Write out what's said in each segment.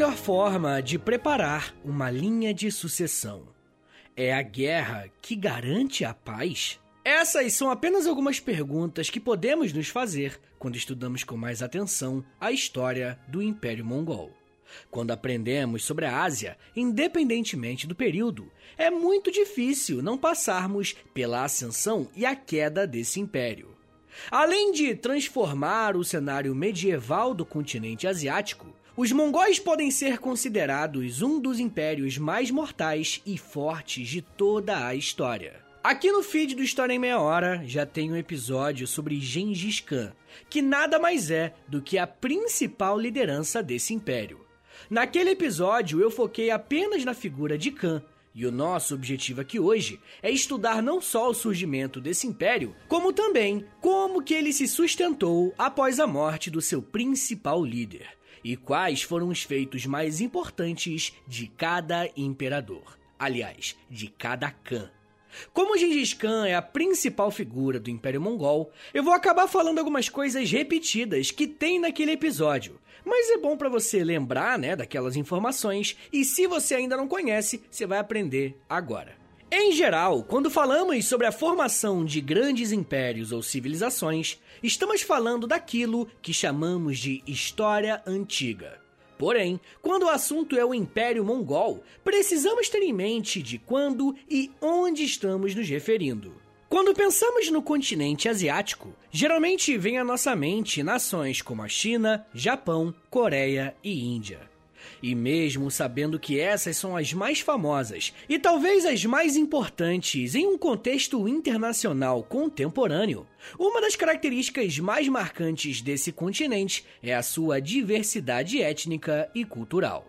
melhor forma de preparar uma linha de sucessão? É a guerra que garante a paz? Essas são apenas algumas perguntas que podemos nos fazer quando estudamos com mais atenção a história do Império Mongol. Quando aprendemos sobre a Ásia, independentemente do período, é muito difícil não passarmos pela ascensão e a queda desse império. Além de transformar o cenário medieval do continente asiático, os mongóis podem ser considerados um dos impérios mais mortais e fortes de toda a história. Aqui no feed do História em Meia Hora já tem um episódio sobre Gengis Khan, que nada mais é do que a principal liderança desse império. Naquele episódio eu foquei apenas na figura de Khan, e o nosso objetivo aqui hoje é estudar não só o surgimento desse império, como também como que ele se sustentou após a morte do seu principal líder e quais foram os feitos mais importantes de cada imperador. Aliás, de cada Khan. Como Gengis Khan é a principal figura do Império Mongol, eu vou acabar falando algumas coisas repetidas que tem naquele episódio. Mas é bom para você lembrar, né, daquelas informações e se você ainda não conhece, você vai aprender agora. Em geral, quando falamos sobre a formação de grandes impérios ou civilizações, estamos falando daquilo que chamamos de história antiga. Porém, quando o assunto é o Império Mongol, precisamos ter em mente de quando e onde estamos nos referindo. Quando pensamos no continente asiático, geralmente vem à nossa mente nações como a China, Japão, Coreia e Índia. E mesmo sabendo que essas são as mais famosas e talvez as mais importantes em um contexto internacional contemporâneo, uma das características mais marcantes desse continente é a sua diversidade étnica e cultural.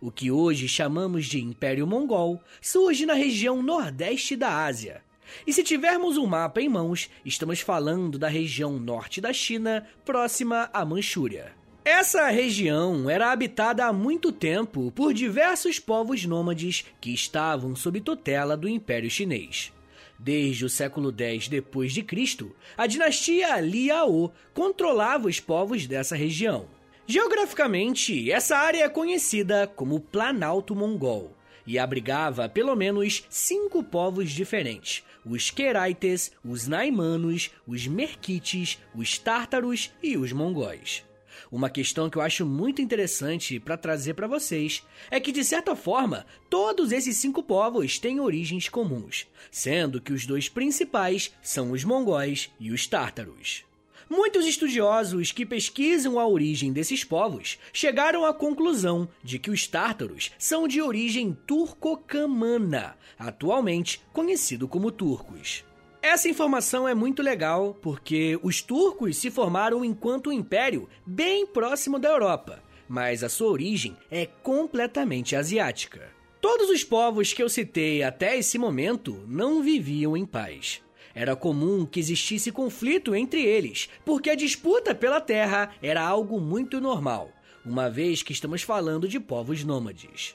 O que hoje chamamos de Império Mongol surge na região nordeste da Ásia. E se tivermos um mapa em mãos, estamos falando da região norte da China, próxima à Manchúria. Essa região era habitada há muito tempo por diversos povos nômades que estavam sob tutela do Império Chinês. Desde o século X depois de Cristo, a dinastia Liao controlava os povos dessa região. Geograficamente, essa área é conhecida como Planalto Mongol e abrigava pelo menos cinco povos diferentes: os Queraites, os Naimanos, os Merquites, os Tártaros e os Mongóis. Uma questão que eu acho muito interessante para trazer para vocês é que, de certa forma, todos esses cinco povos têm origens comuns, sendo que os dois principais são os mongóis e os tártaros. Muitos estudiosos que pesquisam a origem desses povos chegaram à conclusão de que os tártaros são de origem turco-camana, atualmente conhecido como turcos. Essa informação é muito legal porque os turcos se formaram enquanto um império bem próximo da Europa, mas a sua origem é completamente asiática. Todos os povos que eu citei até esse momento não viviam em paz. Era comum que existisse conflito entre eles, porque a disputa pela terra era algo muito normal, uma vez que estamos falando de povos nômades.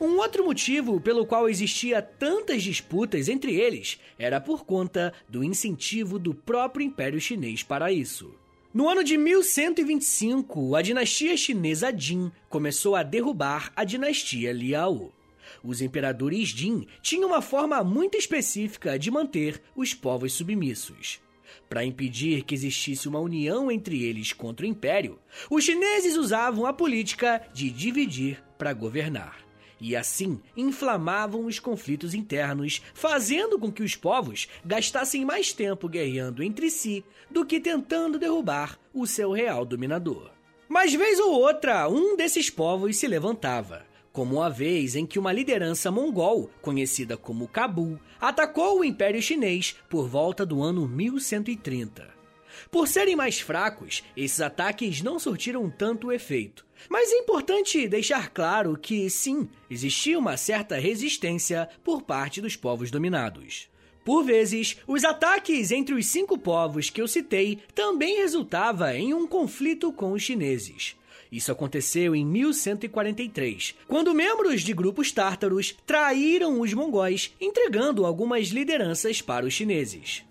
Um outro motivo pelo qual existia tantas disputas entre eles era por conta do incentivo do próprio Império Chinês para isso. No ano de 1125, a dinastia chinesa Jin começou a derrubar a dinastia Liao. Os imperadores Jin tinham uma forma muito específica de manter os povos submissos. Para impedir que existisse uma união entre eles contra o império, os chineses usavam a política de dividir para governar e assim inflamavam os conflitos internos, fazendo com que os povos gastassem mais tempo guerreando entre si do que tentando derrubar o seu real dominador. Mas vez ou outra, um desses povos se levantava, como a vez em que uma liderança mongol, conhecida como Cabul, atacou o Império Chinês por volta do ano 1130. Por serem mais fracos, esses ataques não surtiram tanto efeito. Mas é importante deixar claro que, sim, existia uma certa resistência por parte dos povos dominados. Por vezes, os ataques entre os cinco povos que eu citei também resultava em um conflito com os chineses. Isso aconteceu em 1143, quando membros de grupos tártaros traíram os mongóis, entregando algumas lideranças para os chineses.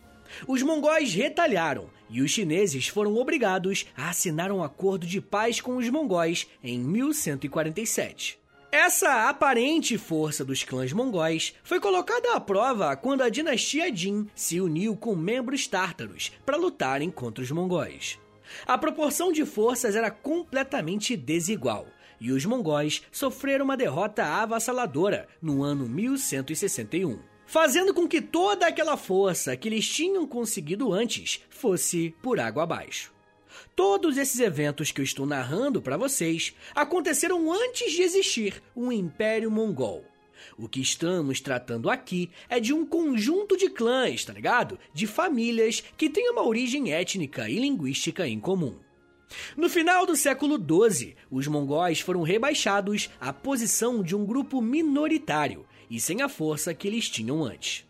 Os mongóis retalharam e os chineses foram obrigados a assinar um acordo de paz com os mongóis em 1147. Essa aparente força dos clãs mongóis foi colocada à prova quando a dinastia Jin se uniu com membros tártaros para lutarem contra os mongóis. A proporção de forças era completamente desigual e os mongóis sofreram uma derrota avassaladora no ano 1161, fazendo com que toda aquela força que eles tinham conseguido antes fosse por água abaixo. Todos esses eventos que eu estou narrando para vocês aconteceram antes de existir o Império Mongol. O que estamos tratando aqui é de um conjunto de clãs, tá ligado? De famílias que têm uma origem étnica e linguística em comum. No final do século XII, os mongóis foram rebaixados à posição de um grupo minoritário e sem a força que eles tinham antes.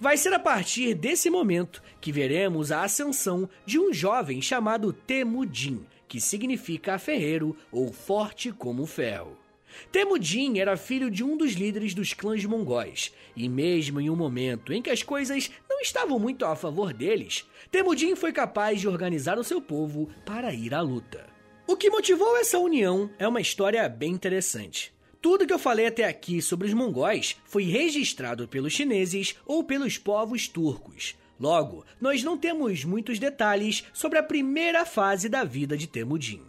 Vai ser a partir desse momento que veremos a ascensão de um jovem chamado Temudin, que significa ferreiro ou forte como ferro. Temudin era filho de um dos líderes dos clãs mongóis, e mesmo em um momento em que as coisas não estavam muito a favor deles, Temudin foi capaz de organizar o seu povo para ir à luta. O que motivou essa união é uma história bem interessante. Tudo que eu falei até aqui sobre os mongóis foi registrado pelos chineses ou pelos povos turcos. Logo, nós não temos muitos detalhes sobre a primeira fase da vida de Temudin.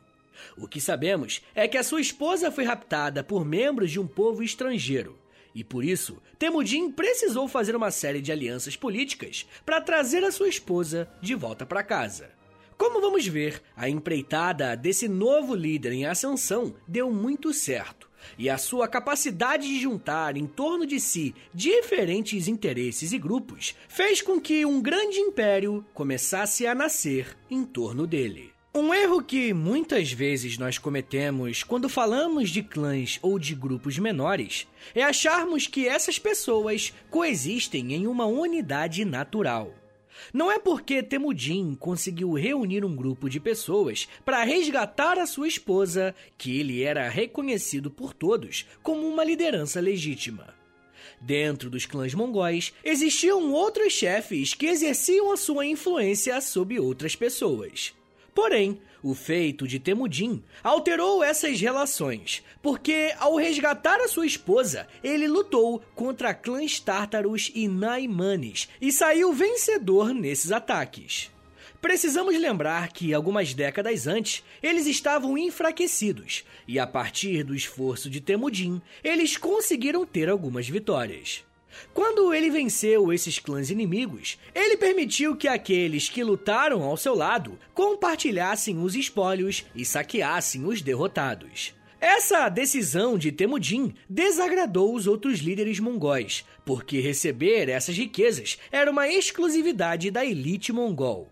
O que sabemos é que a sua esposa foi raptada por membros de um povo estrangeiro. E por isso, Temudin precisou fazer uma série de alianças políticas para trazer a sua esposa de volta para casa. Como vamos ver, a empreitada desse novo líder em ascensão deu muito certo, e a sua capacidade de juntar em torno de si diferentes interesses e grupos fez com que um grande império começasse a nascer em torno dele. Um erro que muitas vezes nós cometemos quando falamos de clãs ou de grupos menores é acharmos que essas pessoas coexistem em uma unidade natural. Não é porque Temudin conseguiu reunir um grupo de pessoas para resgatar a sua esposa que ele era reconhecido por todos como uma liderança legítima. Dentro dos clãs mongóis, existiam outros chefes que exerciam a sua influência sobre outras pessoas. Porém, o feito de Temudin alterou essas relações, porque ao resgatar a sua esposa, ele lutou contra clãs tártaros e naimanes e saiu vencedor nesses ataques. Precisamos lembrar que, algumas décadas antes, eles estavam enfraquecidos, e a partir do esforço de Temudin, eles conseguiram ter algumas vitórias. Quando ele venceu esses clãs inimigos, ele permitiu que aqueles que lutaram ao seu lado compartilhassem os espólios e saqueassem os derrotados. Essa decisão de Temudin desagradou os outros líderes mongóis, porque receber essas riquezas era uma exclusividade da elite mongol.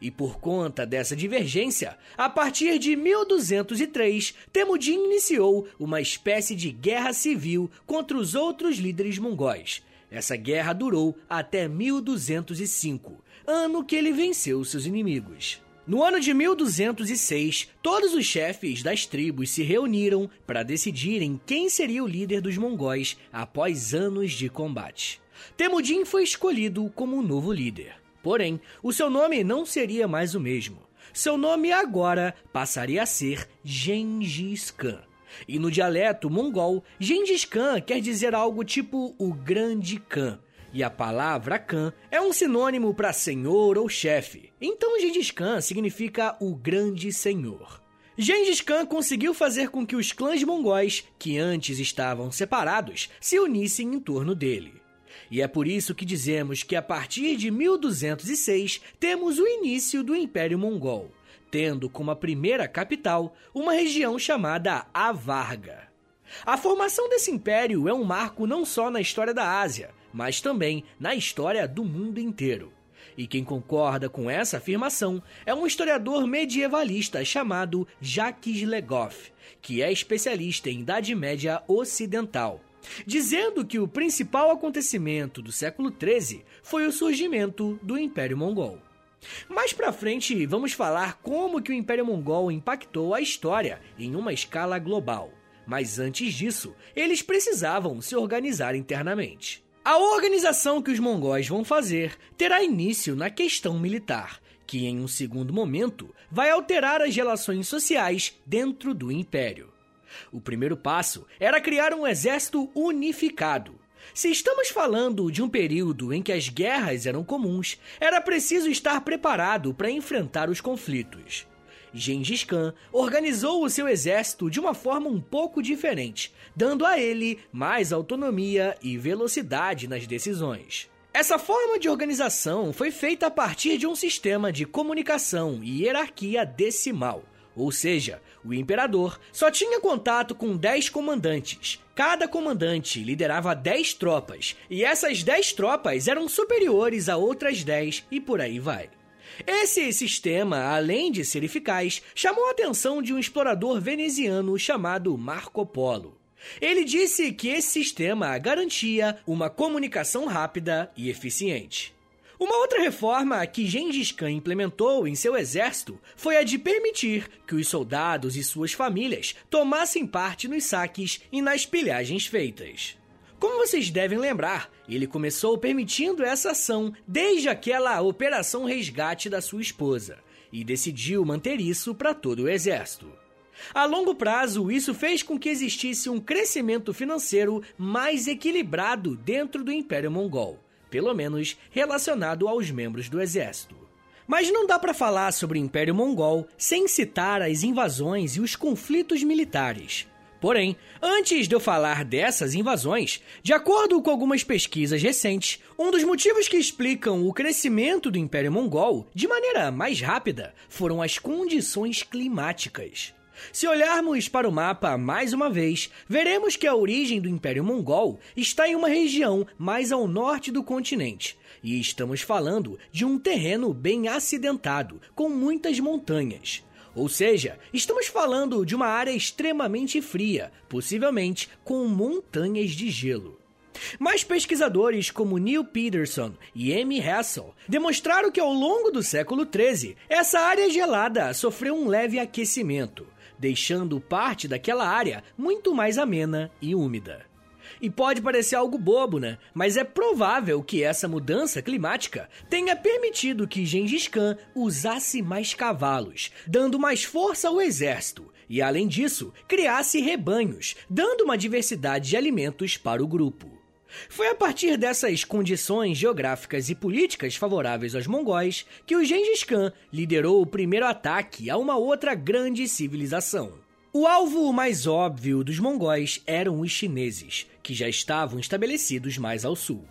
E por conta dessa divergência, a partir de 1203, Temudin iniciou uma espécie de guerra civil contra os outros líderes mongóis. Essa guerra durou até 1205, ano que ele venceu seus inimigos. No ano de 1206, todos os chefes das tribos se reuniram para decidirem quem seria o líder dos mongóis após anos de combate. Temudin foi escolhido como o novo líder. Porém, o seu nome não seria mais o mesmo. Seu nome agora passaria a ser Gengis Khan. E no dialeto mongol, Gengis Khan quer dizer algo tipo o Grande Khan. E a palavra Khan é um sinônimo para senhor ou chefe. Então Gengis Khan significa o Grande Senhor. Gengis Khan conseguiu fazer com que os clãs mongóis, que antes estavam separados, se unissem em torno dele. E é por isso que dizemos que a partir de 1206 temos o início do Império Mongol, tendo como a primeira capital uma região chamada Avarga. A formação desse império é um marco não só na história da Ásia, mas também na história do mundo inteiro. E quem concorda com essa afirmação é um historiador medievalista chamado Jacques Legoff, que é especialista em Idade Média Ocidental dizendo que o principal acontecimento do século XIII foi o surgimento do Império Mongol. Mais para frente, vamos falar como que o Império Mongol impactou a história em uma escala global. Mas antes disso, eles precisavam se organizar internamente. A organização que os mongóis vão fazer terá início na questão militar, que em um segundo momento vai alterar as relações sociais dentro do império. O primeiro passo era criar um exército unificado. Se estamos falando de um período em que as guerras eram comuns, era preciso estar preparado para enfrentar os conflitos. Gengis Khan organizou o seu exército de uma forma um pouco diferente, dando a ele mais autonomia e velocidade nas decisões. Essa forma de organização foi feita a partir de um sistema de comunicação e hierarquia decimal. Ou seja, o imperador só tinha contato com 10 comandantes. Cada comandante liderava 10 tropas, e essas 10 tropas eram superiores a outras 10 e por aí vai. Esse sistema, além de ser eficaz, chamou a atenção de um explorador veneziano chamado Marco Polo. Ele disse que esse sistema garantia uma comunicação rápida e eficiente. Uma outra reforma que Gengis Khan implementou em seu exército foi a de permitir que os soldados e suas famílias tomassem parte nos saques e nas pilhagens feitas. Como vocês devem lembrar, ele começou permitindo essa ação desde aquela operação resgate da sua esposa e decidiu manter isso para todo o exército. A longo prazo, isso fez com que existisse um crescimento financeiro mais equilibrado dentro do Império Mongol, pelo menos relacionado aos membros do exército. Mas não dá para falar sobre o Império Mongol sem citar as invasões e os conflitos militares. Porém, antes de eu falar dessas invasões, de acordo com algumas pesquisas recentes, um dos motivos que explicam o crescimento do Império Mongol de maneira mais rápida foram as condições climáticas. Se olharmos para o mapa mais uma vez, veremos que a origem do Império Mongol está em uma região mais ao norte do continente. E estamos falando de um terreno bem acidentado, com muitas montanhas. Ou seja, estamos falando de uma área extremamente fria, possivelmente com montanhas de gelo. Mas pesquisadores como Neil Peterson e Amy Hassel demonstraram que ao longo do século XIII, essa área gelada sofreu um leve aquecimento, deixando parte daquela área muito mais amena e úmida. E pode parecer algo bobo, né? Mas é provável que essa mudança climática tenha permitido que Gengis Khan usasse mais cavalos, dando mais força ao exército, e além disso, criasse rebanhos, dando uma diversidade de alimentos para o grupo. Foi a partir dessas condições geográficas e políticas favoráveis aos mongóis que o Gengis Khan liderou o primeiro ataque a uma outra grande civilização. O alvo mais óbvio dos mongóis eram os chineses, que já estavam estabelecidos mais ao sul.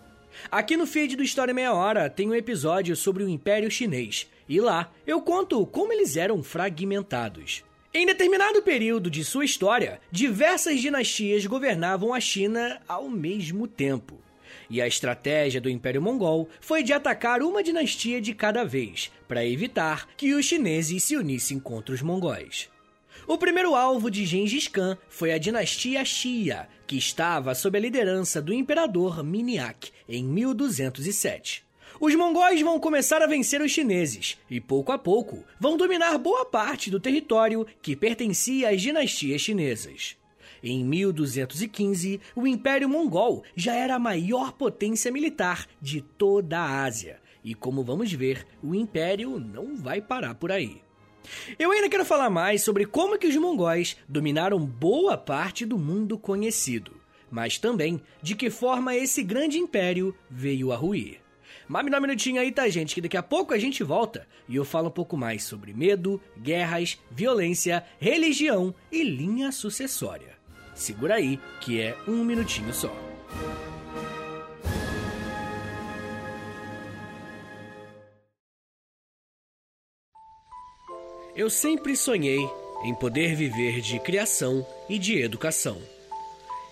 Aqui no feed do História Meia Hora tem um episódio sobre o Império Chinês, e lá eu conto como eles eram fragmentados. Em determinado período de sua história, diversas dinastias governavam a China ao mesmo tempo. E a estratégia do Império Mongol foi de atacar uma dinastia de cada vez, para evitar que os chineses se unissem contra os mongóis. O primeiro alvo de Gengis Khan foi a dinastia Xia, que estava sob a liderança do imperador Minyak em 1207. Os mongóis vão começar a vencer os chineses e, pouco a pouco, vão dominar boa parte do território que pertencia às dinastias chinesas. Em 1215, o Império Mongol já era a maior potência militar de toda a Ásia. E como vamos ver, o Império não vai parar por aí. Eu ainda quero falar mais sobre como que os mongóis dominaram boa parte do mundo conhecido, mas também de que forma esse grande império veio a ruir. Mas me dá um minutinho aí, tá, gente? Que daqui a pouco a gente volta e eu falo um pouco mais sobre medo, guerras, violência, religião e linha sucessória. Segura aí, que é um minutinho só. Eu sempre sonhei em poder viver de criação e de educação.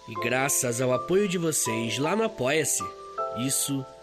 E graças ao apoio de vocês lá no Apoia-se, isso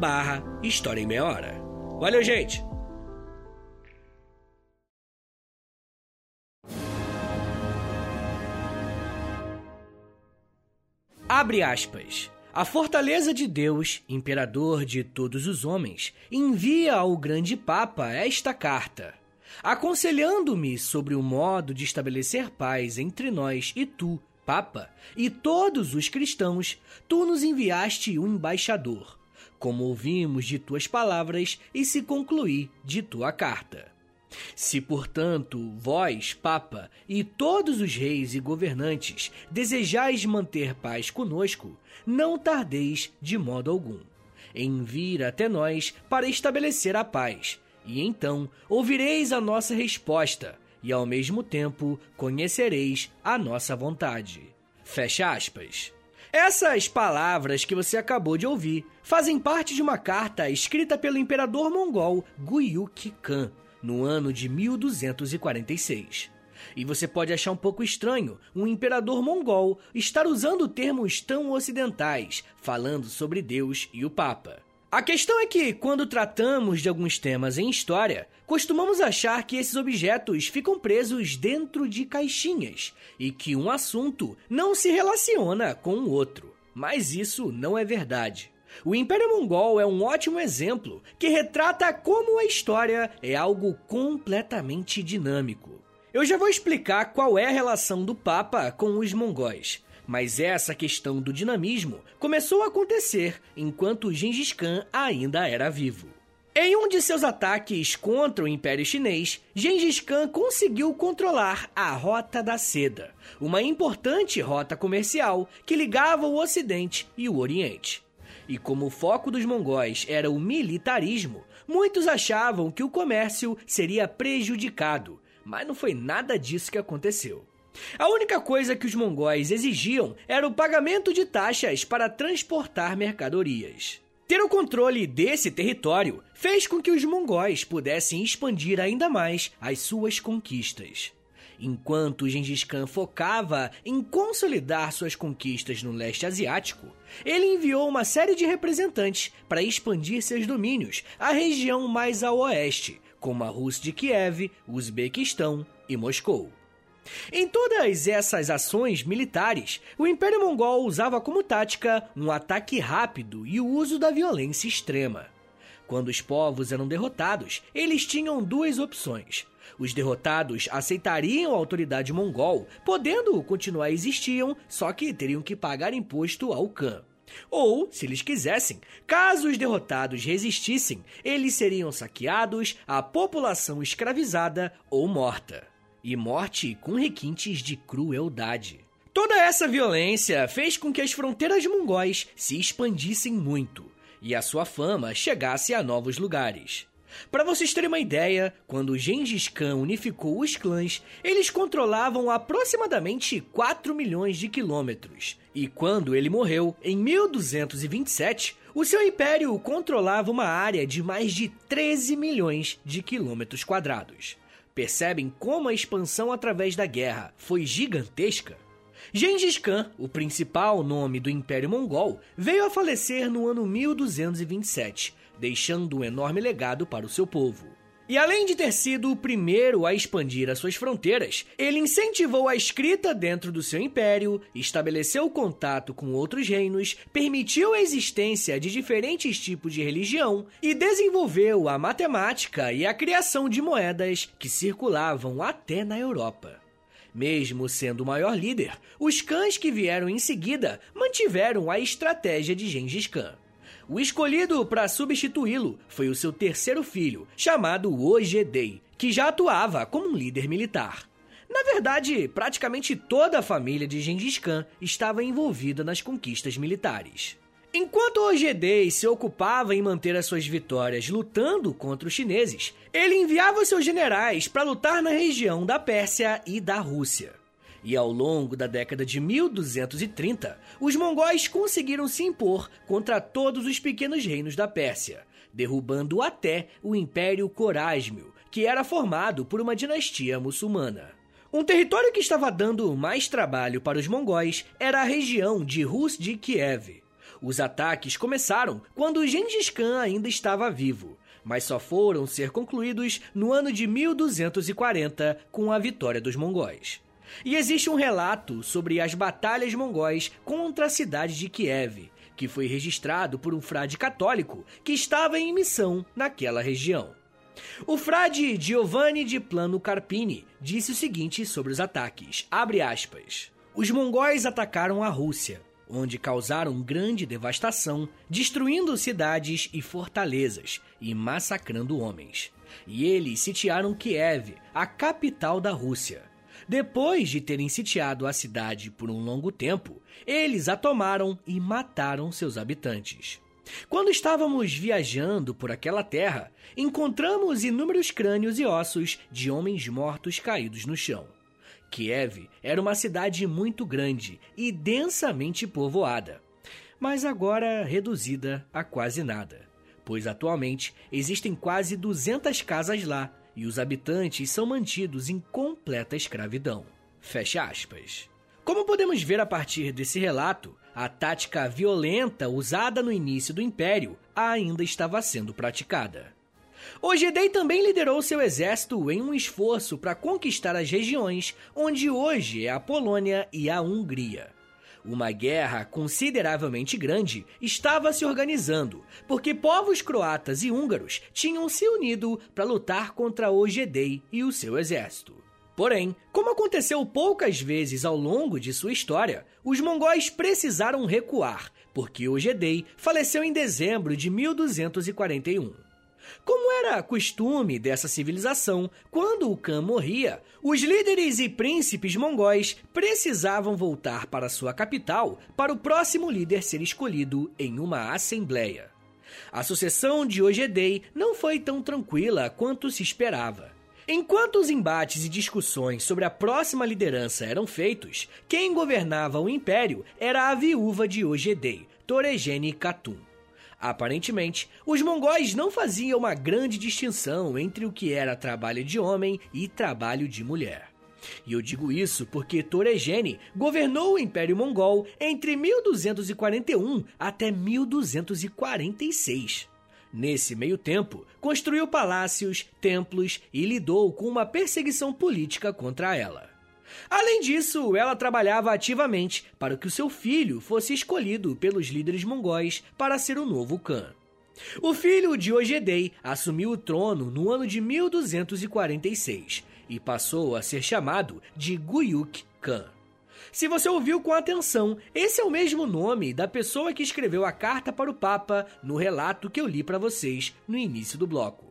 barra História em Meia Hora. Valeu, gente! Abre aspas. A fortaleza de Deus, imperador de todos os homens, envia ao grande Papa esta carta, aconselhando-me sobre o modo de estabelecer paz entre nós e tu, Papa, e todos os cristãos, tu nos enviaste um embaixador, como ouvimos de tuas palavras e se concluir de tua carta. Se, portanto, vós, Papa, e todos os reis e governantes desejais manter paz conosco, não tardeis de modo algum em vir até nós para estabelecer a paz, e então ouvireis a nossa resposta, e ao mesmo tempo conhecereis a nossa vontade. Fecha aspas. Essas palavras que você acabou de ouvir fazem parte de uma carta escrita pelo imperador mongol Guyuk Khan no ano de 1246. E você pode achar um pouco estranho um imperador mongol estar usando termos tão ocidentais, falando sobre Deus e o Papa. A questão é que, quando tratamos de alguns temas em história, costumamos achar que esses objetos ficam presos dentro de caixinhas e que um assunto não se relaciona com o outro. Mas isso não é verdade. O Império Mongol é um ótimo exemplo que retrata como a história é algo completamente dinâmico. Eu já vou explicar qual é a relação do Papa com os mongóis, mas essa questão do dinamismo começou a acontecer enquanto Gengis Khan ainda era vivo. Em um de seus ataques contra o Império Chinês, Gengis Khan conseguiu controlar a Rota da Seda, uma importante rota comercial que ligava o Ocidente e o Oriente. E como o foco dos mongóis era o militarismo, muitos achavam que o comércio seria prejudicado, mas não foi nada disso que aconteceu. A única coisa que os mongóis exigiam era o pagamento de taxas para transportar mercadorias. Ter o controle desse território fez com que os mongóis pudessem expandir ainda mais as suas conquistas. Enquanto Gengis Khan focava em consolidar suas conquistas no leste asiático, ele enviou uma série de representantes para expandir seus domínios à região mais ao oeste, como a Rússia de Kiev, Uzbequistão e Moscou. Em todas essas ações militares, o Império Mongol usava como tática um ataque rápido e o uso da violência extrema. Quando os povos eram derrotados, eles tinham duas opções: os derrotados aceitariam a autoridade mongol, podendo continuar existiam, só que teriam que pagar imposto ao Khan. Ou, se eles quisessem, caso os derrotados resistissem, eles seriam saqueados, a população escravizada ou morta. E morte com requintes de crueldade. Toda essa violência fez com que as fronteiras mongóis se expandissem muito e a sua fama chegasse a novos lugares. Para vocês terem uma ideia, quando Gengis Khan unificou os clãs, eles controlavam aproximadamente 4 milhões de quilômetros. E quando ele morreu, em 1227, o seu império controlava uma área de mais de 13 milhões de quilômetros quadrados. Percebem como a expansão através da guerra foi gigantesca? Gengis Khan, o principal nome do Império Mongol, veio a falecer no ano 1227, deixando um enorme legado para o seu povo. E além de ter sido o primeiro a expandir as suas fronteiras, ele incentivou a escrita dentro do seu império, estabeleceu contato com outros reinos, permitiu a existência de diferentes tipos de religião e desenvolveu a matemática e a criação de moedas que circulavam até na Europa. Mesmo sendo o maior líder, os cães que vieram em seguida mantiveram a estratégia de Gengis Khan. O escolhido para substituí-lo foi o seu terceiro filho, chamado Ogedei, que já atuava como um líder militar. Na verdade, praticamente toda a família de Gengis Khan estava envolvida nas conquistas militares. Enquanto Ogedei se ocupava em manter as suas vitórias lutando contra os chineses, ele enviava seus generais para lutar na região da Pérsia e da Rússia. E ao longo da década de 1230, os mongóis conseguiram se impor contra todos os pequenos reinos da Pérsia, derrubando até o Império Corásmio, que era formado por uma dinastia muçulmana. Um território que estava dando mais trabalho para os mongóis era a região de Rus de Kiev. Os ataques começaram quando Gengis Khan ainda estava vivo, mas só foram ser concluídos no ano de 1240 com a vitória dos mongóis. E existe um relato sobre as batalhas mongóis contra a cidade de Kiev, que foi registrado por um frade católico que estava em missão naquela região. O frade Giovanni de Plano Carpini disse o seguinte sobre os ataques: aspas, Os mongóis atacaram a Rússia, onde causaram grande devastação, destruindo cidades e fortalezas e massacrando homens. E eles sitiaram Kiev, a capital da Rússia. Depois de terem sitiado a cidade por um longo tempo, eles a tomaram e mataram seus habitantes. Quando estávamos viajando por aquela terra, encontramos inúmeros crânios e ossos de homens mortos caídos no chão. Kiev era uma cidade muito grande e densamente povoada, mas agora reduzida a quase nada, pois atualmente existem quase 200 casas lá e os habitantes são mantidos em completa escravidão. Fecha aspas. Como podemos ver a partir desse relato, a tática violenta usada no início do Império ainda estava sendo praticada. Ogedei também liderou seu exército em um esforço para conquistar as regiões onde hoje é a Polônia e a Hungria. Uma guerra consideravelmente grande estava se organizando, porque povos croatas e húngaros tinham se unido para lutar contra Ogedei e o seu exército. Porém, como aconteceu poucas vezes ao longo de sua história, os mongóis precisaram recuar, porque Ogedei faleceu em dezembro de 1241. Como era costume dessa civilização, quando o Khan morria, os líderes e príncipes mongóis precisavam voltar para sua capital para o próximo líder ser escolhido em uma assembleia. A sucessão de Ogedei não foi tão tranquila quanto se esperava. Enquanto os embates e discussões sobre a próxima liderança eram feitos, quem governava o império era a viúva de Ogedei, Toregene Khatun. Aparentemente, os mongóis não faziam uma grande distinção entre o que era trabalho de homem e trabalho de mulher. E eu digo isso porque Toregene governou o Império Mongol entre 1241 até 1246. Nesse meio tempo, construiu palácios, templos e lidou com uma perseguição política contra ela. Além disso, ela trabalhava ativamente para que o seu filho fosse escolhido pelos líderes mongóis para ser o novo Khan. O filho de Ogedei assumiu o trono no ano de 1246 e passou a ser chamado de Guyuk Khan. Se você ouviu com atenção, esse é o mesmo nome da pessoa que escreveu a carta para o Papa no relato que eu li para vocês no início do bloco.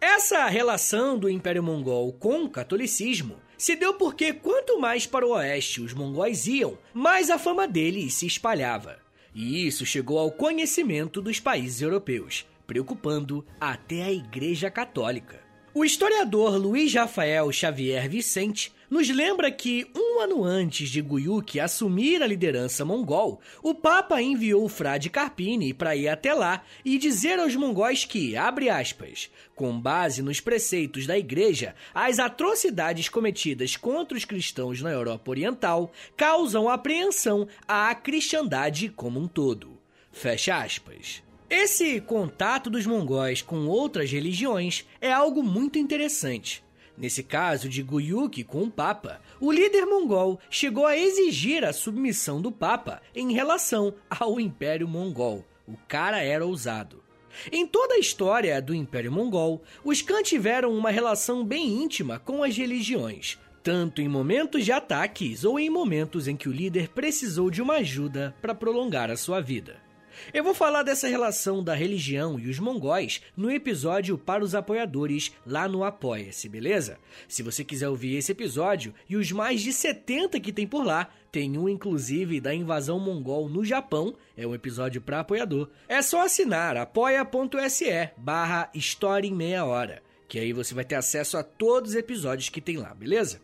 Essa relação do Império Mongol com o catolicismo se deu porque quanto mais para o oeste os mongóis iam, mais a fama deles se espalhava. E isso chegou ao conhecimento dos países europeus, preocupando até a Igreja Católica. O historiador Luiz Rafael Xavier Vicente nos lembra que um ano antes de Guyuk assumir a liderança mongol, o Papa enviou o frade Carpini para ir até lá e dizer aos mongóis que, abre aspas, com base nos preceitos da Igreja, as atrocidades cometidas contra os cristãos na Europa Oriental causam apreensão à cristandade como um todo. Fecha aspas. Esse contato dos mongóis com outras religiões é algo muito interessante. Nesse caso de Guyuk com o Papa, o líder mongol chegou a exigir a submissão do Papa em relação ao Império Mongol. O cara era ousado. Em toda a história do Império Mongol, os Khan tiveram uma relação bem íntima com as religiões, tanto em momentos de ataques ou em momentos em que o líder precisou de uma ajuda para prolongar a sua vida. Eu vou falar dessa relação da religião e os mongóis no episódio para os apoiadores lá no Apoia-se, beleza? Se você quiser ouvir esse episódio e os mais de 70 que tem por lá, tem um inclusive da invasão mongol no Japão, é um episódio para apoiador. É só assinar apoia.se barra História em Meia Hora, que aí você vai ter acesso a todos os episódios que tem lá, beleza?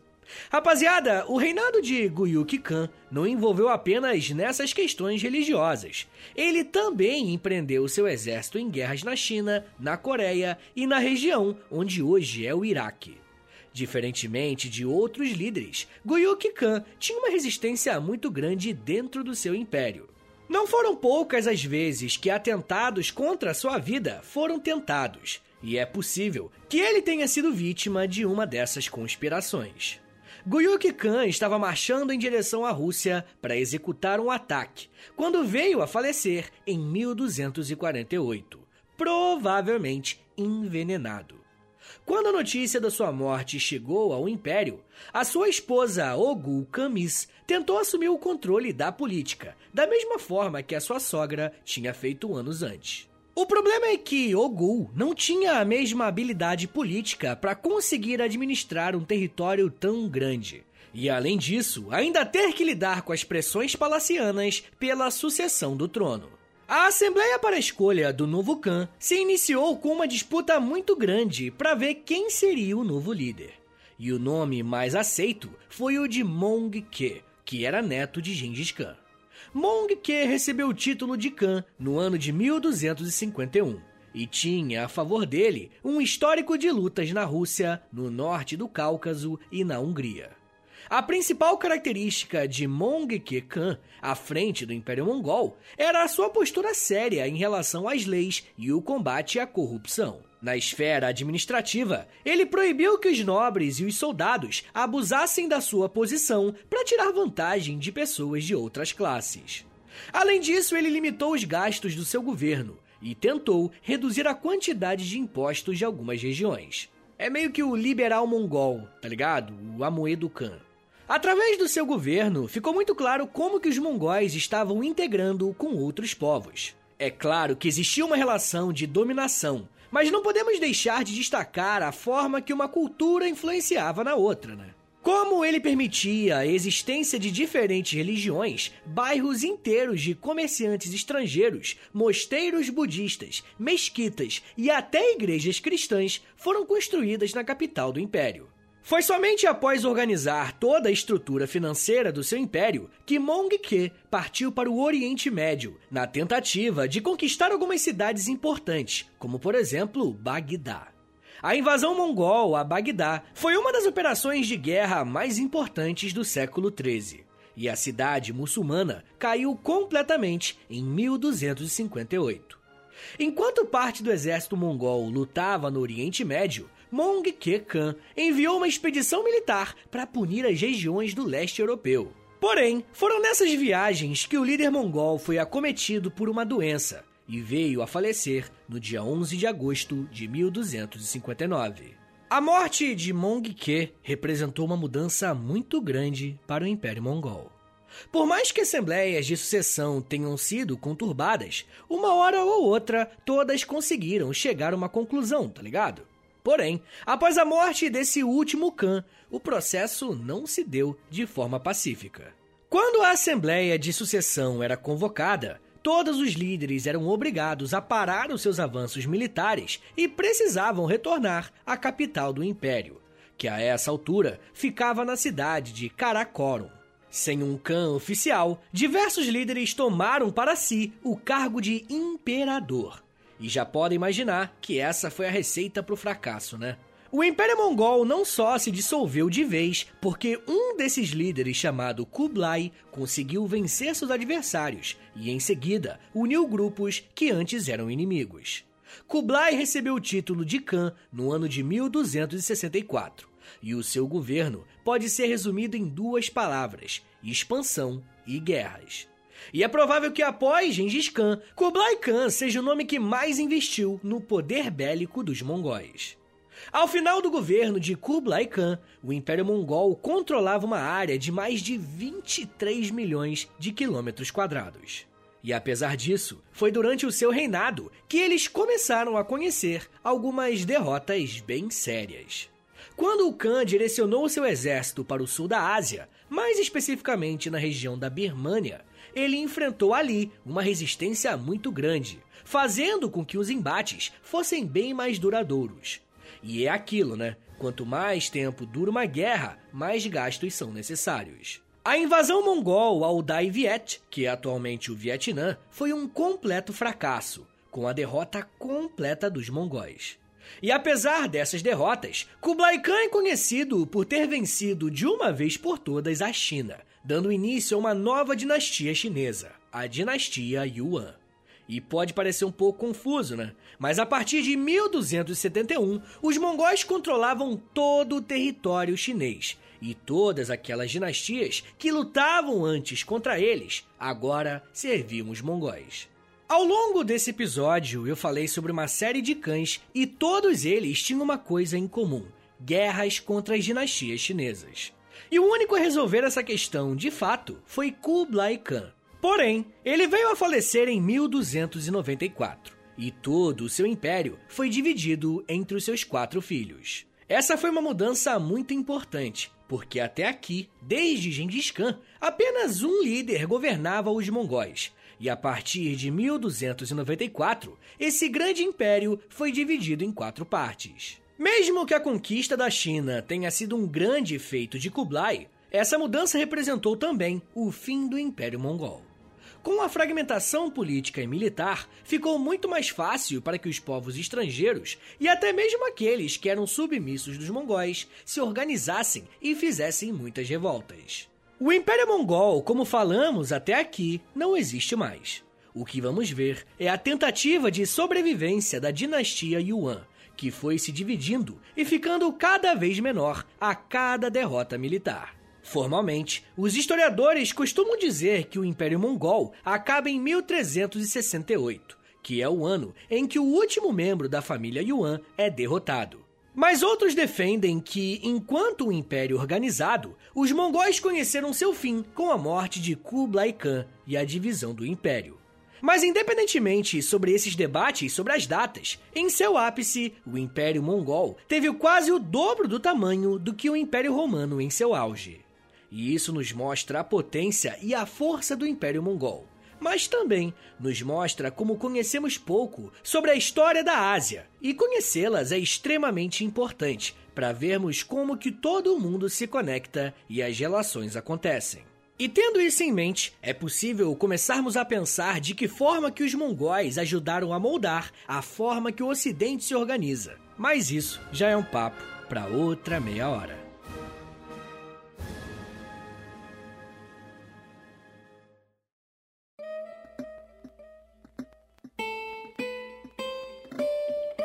Rapaziada, o reinado de Guyuk Khan não envolveu apenas nessas questões religiosas. Ele também empreendeu seu exército em guerras na China, na Coreia e na região onde hoje é o Iraque. Diferentemente de outros líderes, Guyuk Khan tinha uma resistência muito grande dentro do seu império. Não foram poucas as vezes que atentados contra sua vida foram tentados, e é possível que ele tenha sido vítima de uma dessas conspirações. Guyuk Khan estava marchando em direção à Rússia para executar um ataque, quando veio a falecer em 1248, provavelmente envenenado. Quando a notícia da sua morte chegou ao Império, a sua esposa Ogul Kamis tentou assumir o controle da política, da mesma forma que a sua sogra tinha feito anos antes. O problema é que Ogul não tinha a mesma habilidade política para conseguir administrar um território tão grande. E além disso, ainda ter que lidar com as pressões palacianas pela sucessão do trono. A Assembleia para a escolha do novo Khan se iniciou com uma disputa muito grande para ver quem seria o novo líder. E o nome mais aceito foi o de Mong Ke, que era neto de Gengis Khan. Mong Ke recebeu o título de Khan no ano de 1251 e tinha a favor dele um histórico de lutas na Rússia, no norte do Cáucaso e na Hungria. A principal característica de Mongke Khan, à frente do Império Mongol, era a sua postura séria em relação às leis e o combate à corrupção. Na esfera administrativa, ele proibiu que os nobres e os soldados abusassem da sua posição para tirar vantagem de pessoas de outras classes. Além disso, ele limitou os gastos do seu governo e tentou reduzir a quantidade de impostos de algumas regiões. É meio que o liberal mongol, tá ligado? O Amoedo Khan. Através do seu governo, ficou muito claro como que os mongóis estavam integrando com outros povos. É claro que existia uma relação de dominação, mas não podemos deixar de destacar a forma que uma cultura influenciava na outra, né? Como ele permitia a existência de diferentes religiões, bairros inteiros de comerciantes estrangeiros, mosteiros budistas, mesquitas e até igrejas cristãs foram construídas na capital do império. Foi somente após organizar toda a estrutura financeira do seu império que Mong Ke partiu para o Oriente Médio, na tentativa de conquistar algumas cidades importantes, como por exemplo Bagdá. A invasão mongol a Bagdá foi uma das operações de guerra mais importantes do século XIII, e a cidade muçulmana caiu completamente em 1258. Enquanto parte do exército mongol lutava no Oriente Médio, Mong Ke Khan enviou uma expedição militar para punir as regiões do leste europeu. Porém, foram nessas viagens que o líder mongol foi acometido por uma doença e veio a falecer no dia 11 de agosto de 1259. A morte de Mong Ke representou uma mudança muito grande para o Império Mongol. Por mais que assembleias de sucessão tenham sido conturbadas, uma hora ou outra todas conseguiram chegar a uma conclusão, tá ligado? Porém, após a morte desse último Khan, o processo não se deu de forma pacífica. Quando a Assembleia de Sucessão era convocada, todos os líderes eram obrigados a parar os seus avanços militares e precisavam retornar à capital do Império, que a essa altura ficava na cidade de Karakorum. Sem um Khan oficial, diversos líderes tomaram para si o cargo de imperador e já podem imaginar que essa foi a receita para o fracasso, né? O Império Mongol não só se dissolveu de vez, porque um desses líderes, chamado Kublai, conseguiu vencer seus adversários e, em seguida, uniu grupos que antes eram inimigos. Kublai recebeu o título de Khan no ano de 1264, e o seu governo pode ser resumido em duas palavras: expansão e guerras. E é provável que após Gengis Khan, Kublai Khan seja o nome que mais investiu no poder bélico dos mongóis. Ao final do governo de Kublai Khan, o Império Mongol controlava uma área de mais de 23 milhões de quilômetros quadrados. E apesar disso, foi durante o seu reinado que eles começaram a conhecer algumas derrotas bem sérias. Quando o Khan direcionou seu exército para o sul da Ásia, mais especificamente na região da Birmânia, ele enfrentou ali uma resistência muito grande, fazendo com que os embates fossem bem mais duradouros. E é aquilo, né? Quanto mais tempo dura uma guerra, mais gastos são necessários. A invasão mongol ao Dai Viet, que é atualmente o Vietnã, foi um completo fracasso, com a derrota completa dos mongóis. E apesar dessas derrotas, Kublai Khan é conhecido por ter vencido de uma vez por todas a China, dando início a uma nova dinastia chinesa, a dinastia Yuan. E pode parecer um pouco confuso, né? Mas a partir de 1271, os mongóis controlavam todo o território chinês. E todas aquelas dinastias que lutavam antes contra eles, agora serviam os mongóis. Ao longo desse episódio, eu falei sobre uma série de cães e todos eles tinham uma coisa em comum: guerras contra as dinastias chinesas. E o único a resolver essa questão, de fato, foi Kublai Khan, Porém, ele veio a falecer em 1294 e todo o seu império foi dividido entre os seus quatro filhos. Essa foi uma mudança muito importante, porque até aqui, desde Gengis Khan, apenas um líder governava os mongóis. E a partir de 1294, esse grande império foi dividido em quatro partes. Mesmo que a conquista da China tenha sido um grande feito de Kublai, essa mudança representou também o fim do Império Mongol. Com a fragmentação política e militar, ficou muito mais fácil para que os povos estrangeiros e até mesmo aqueles que eram submissos dos mongóis se organizassem e fizessem muitas revoltas. O Império Mongol, como falamos até aqui, não existe mais. O que vamos ver é a tentativa de sobrevivência da dinastia Yuan, que foi se dividindo e ficando cada vez menor a cada derrota militar. Formalmente, os historiadores costumam dizer que o Império Mongol acaba em 1368, que é o ano em que o último membro da família Yuan é derrotado. Mas outros defendem que, enquanto um império organizado, os mongóis conheceram seu fim com a morte de Kublai Khan e a divisão do império. Mas independentemente sobre esses debates sobre as datas, em seu ápice, o Império Mongol teve quase o dobro do tamanho do que o Império Romano em seu auge. E isso nos mostra a potência e a força do Império Mongol. Mas também nos mostra como conhecemos pouco sobre a história da Ásia. E conhecê-las é extremamente importante para vermos como que todo o mundo se conecta e as relações acontecem. E tendo isso em mente, é possível começarmos a pensar de que forma que os mongóis ajudaram a moldar a forma que o Ocidente se organiza. Mas isso já é um papo para outra meia hora.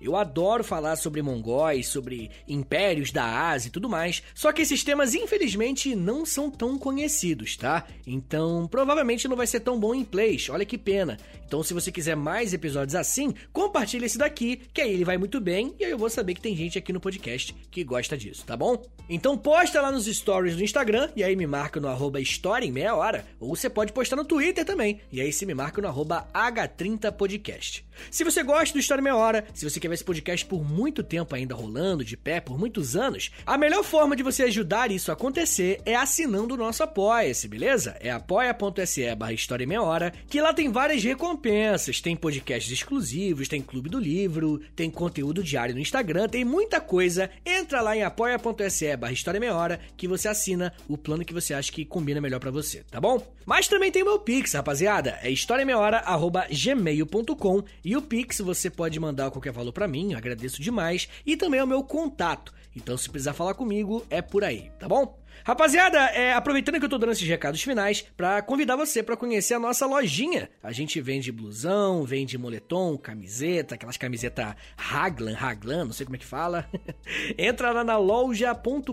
Eu adoro falar sobre mongóis, sobre impérios da Ásia e tudo mais, só que esses temas infelizmente não são tão conhecidos, tá? Então provavelmente não vai ser tão bom em plays, olha que pena. Então se você quiser mais episódios assim, compartilha esse daqui, que aí ele vai muito bem e aí eu vou saber que tem gente aqui no podcast que gosta disso, tá bom? Então posta lá nos stories do Instagram e aí me marca no arroba História em Meia Hora, ou você pode postar no Twitter também, e aí você me marca no arroba H30podcast. Se você gosta do História em Meia Hora, se você você quer ver esse podcast por muito tempo ainda rolando, de pé, por muitos anos, a melhor forma de você ajudar isso a acontecer é assinando o nosso Apoia-se, beleza? É apoia.se barra História Meia Hora, que lá tem várias recompensas, tem podcasts exclusivos, tem Clube do Livro, tem conteúdo diário no Instagram, tem muita coisa. Entra lá em apoia.se barra História Meia Hora, que você assina o plano que você acha que combina melhor para você, tá bom? Mas também tem o meu Pix, rapaziada, é historiameiahora.gmail.com e o Pix você pode mandar qualquer valor para mim, agradeço demais, e também é o meu contato. Então, se precisar falar comigo, é por aí, tá bom? Rapaziada, é, aproveitando que eu tô dando esses recados finais, para convidar você para conhecer a nossa lojinha. A gente vende blusão, vende moletom, camiseta, aquelas camisetas Raglan, Raglan, não sei como é que fala. Entra lá na loja.com.br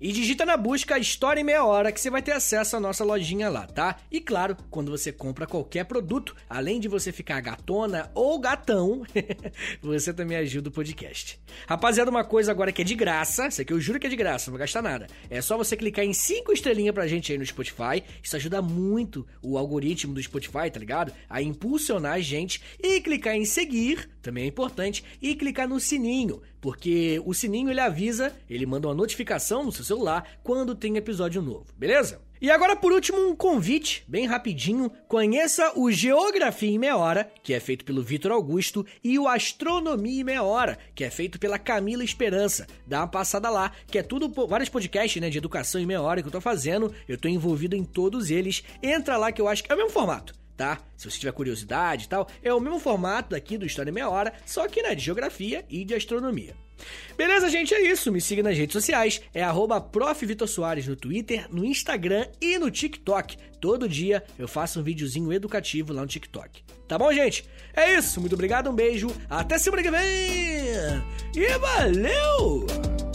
e digita na busca História em Meia Hora que você vai ter acesso à nossa lojinha lá, tá? E claro, quando você compra qualquer produto, além de você ficar gatona ou gatão, você também ajuda o podcast. Rapaziada, uma coisa agora que é de graça, isso aqui eu juro que é de graça, não vou gastar nada. É só você clicar em 5 estrelinhas pra gente aí no Spotify. Isso ajuda muito o algoritmo do Spotify, tá ligado? A impulsionar a gente. E clicar em seguir, também é importante. E clicar no sininho, porque o sininho ele avisa, ele manda uma notificação no seu celular quando tem episódio novo, beleza? E agora, por último, um convite bem rapidinho. Conheça o Geografia em Meia Hora, que é feito pelo Vitor Augusto, e o Astronomia em Meia Hora, que é feito pela Camila Esperança. Dá uma passada lá, que é tudo, vários podcasts né, de educação em meia hora que eu tô fazendo. Eu tô envolvido em todos eles. Entra lá que eu acho que é o mesmo formato tá? Se você tiver curiosidade e tal, é o mesmo formato daqui do História em Meia Hora, só que né, de geografia e de astronomia. Beleza, gente? É isso. Me siga nas redes sociais. É arroba no Twitter, no Instagram e no TikTok. Todo dia eu faço um videozinho educativo lá no TikTok. Tá bom, gente? É isso. Muito obrigado, um beijo. Até semana que vem. E valeu!